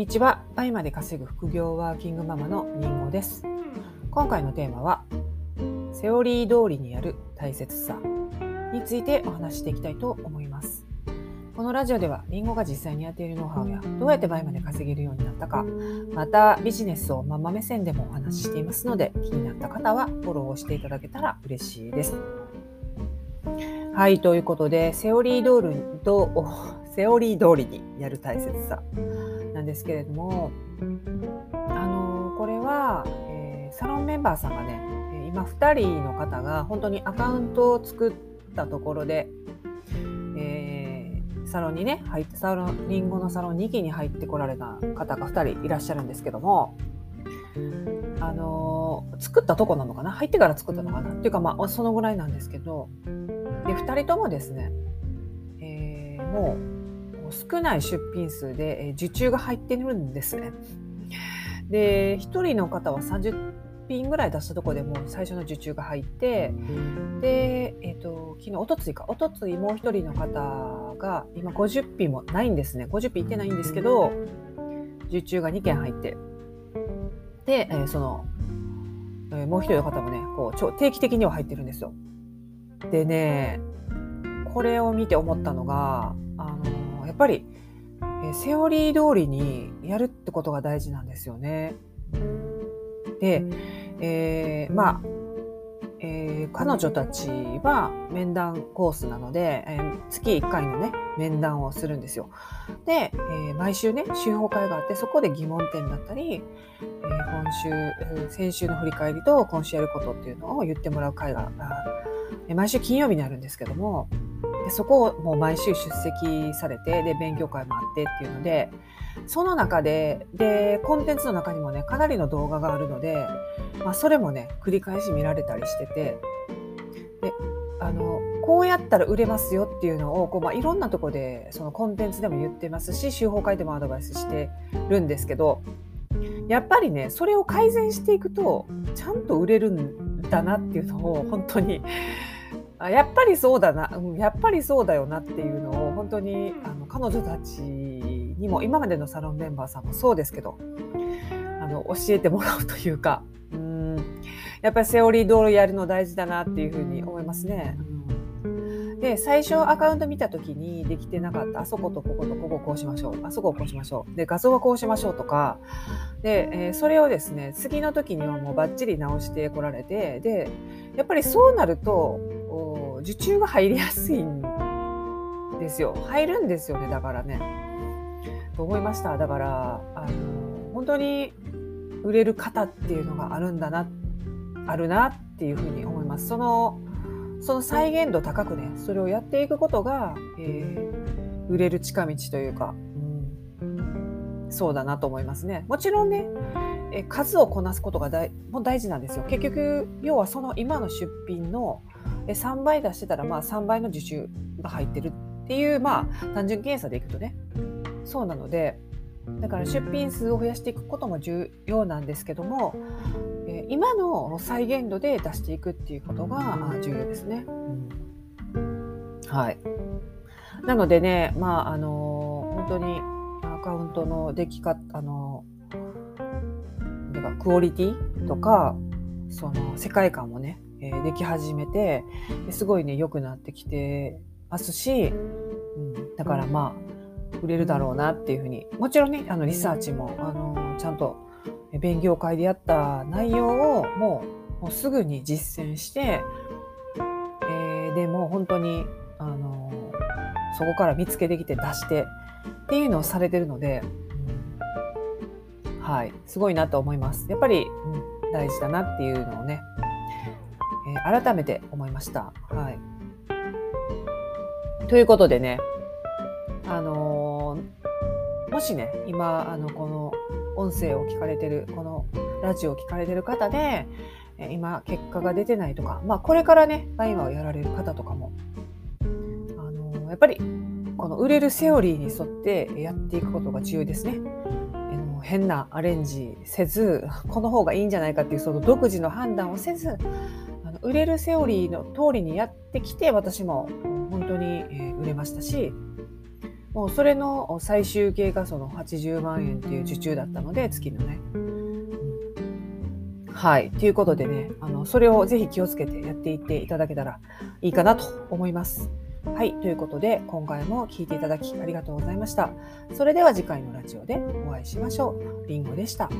にちは。倍まで稼ぐ副業ワーキングママのりんごです。今回のテーマは、セオリー通りにやる大切さについてお話していきたいと思います。このラジオでは、りんごが実際にやっているノウハウや、どうやって倍まで稼げるようになったか、またビジネスをママ目線でもお話ししていますので、気になった方はフォローをしていただけたら嬉しいです。はい、ということで、セオリー通りと、セオリー通りにやる大切さなんですけれども、あのこれは、えーサロンメンバーさんがね、今2人の方が本当にアカウントを作ったところで、えーサロンにね、入って、サロン、リンゴのサロン2期に入ってこられた方が2人いらっしゃるんですけども、あの作ったとこなのかな？入ってから作ったのかな？っていうか、まあ、そのぐらいなんですけど、で、2人ともですね、えーもう少ない出品数で、え受注が入ってるんですね。で、1人の方は30品ぐらい出したとこでもう最初の受注が入って、で、えっ、と、昨日、おとついか、おとついもう1人の方が、今50品もないんですね。50品いってないんですけど、受注が2件入って、で、えーその、えーもう1人の方もね、こう、ちょ定期的には入ってるんですよ。でね、これを見て思ったのが、あのぱり、えセオリー通りにやるってことが大事なんですよね。で、えーまあ、えー彼女たちは面談コースなので、えー月1回のね、面談をするんですよ。で、えー毎週ね、週報会があって、そこで疑問点だったり、え今週、先週の振り返りと今週やることっていうのを言ってもらう会が、え毎週金曜日にあるんですけども、でそこをもう毎週出席されて、で、勉強会もあってっていうので、その中で、で、コンテンツの中にもね、かなりの動画があるので、まあ、それもね、繰り返し見られたりしてて、で、あの、こうやったら売れますよっていうのを、こう、まあ、いろんなとこで、そのコンテンツでも言ってますし、週報会でもアドバイスしてるんですけど、やっぱりね、それを改善していくと、ちゃんと売れるんだなっていうのを、本当に、あやっぱりそうだな、うんやっぱりそうだよなっていうのを、本当に、あの、彼女たちにも、今までのサロンメンバーさんもそうですけど、あの、教えてもらうというか、うん、やっぱりセオリー通りやるの大事だなっていうふうに思いますね。で、最初アカウント見た時にできてなかった、あそことこことこここうしましょう、あそこをこうしましょう、で、画像はこうしましょうとか、で、えーそれをですね、次の時にはもうバッチリ直してこられて、で、やっぱりそうなると、受注が入りやすいん。ですよ。入るん。ですよね、だからね。と思いました。だから、あの、本当に売れる方っていうのがあるん。だな、あるなっていうふうに思います。その、その再現度高くね、それをやっていくことが、えー売れる近道というか、うん、そうだなと思いますね。もちろん。ね、え数をこなすことが大もう大事なん。ですよ。結局、要はその今の出品の3倍出してたら、まあ3倍の受注が入ってるっていう、まあ単純計算でいくとね、そうなので、だから出品数を増やしていくことも重要なんですけども、えー今の再現度で出していくっていうことがあ重要ですね。はい。なのでね、まあ、あの本当にアカウントの出来方、あのてかクオリティとか、その世界観もね、えーでき始めて、すごいね、良くなってきてますし、うん、だからまあ、売れるだろうなっていうふうに、もちろんね、あの、リサーチも、あのちゃんと勉強会でやった内容をもう、もうすぐに実践して、えーでも本当に、あのそこから見つけてきて出してっていうのをされてるので、はい、すごいなと思います。やっぱり、うん、大事だなっていうのをね、えー改めて思いました。はい。ということでね、あのーもしね、今、あの、この音声を聞かれてる、このラジオを聞かれてる方で、え今、結果が出てないとか、まあ、これからね、バイマをやられる方とかも、あのーやっぱり、この売れるセオリーに沿ってやっていくことが重要ですね。あの変なアレンジせず、この方がいいんじゃないかっていうその独自の判断をせず、売れるセオリーの通りにやってきて、私も本当に、売れましたし、もうそれの最終形がその80万円っていう受注だったので、月のね。はい。ということでね、あの、それをぜひ気をつけてやっていっていただけたらいいかなと思います。はい。ということで、今回も聴いていただきありがとうございました。それでは次回のラジオでお会いしましょう。りんごでした。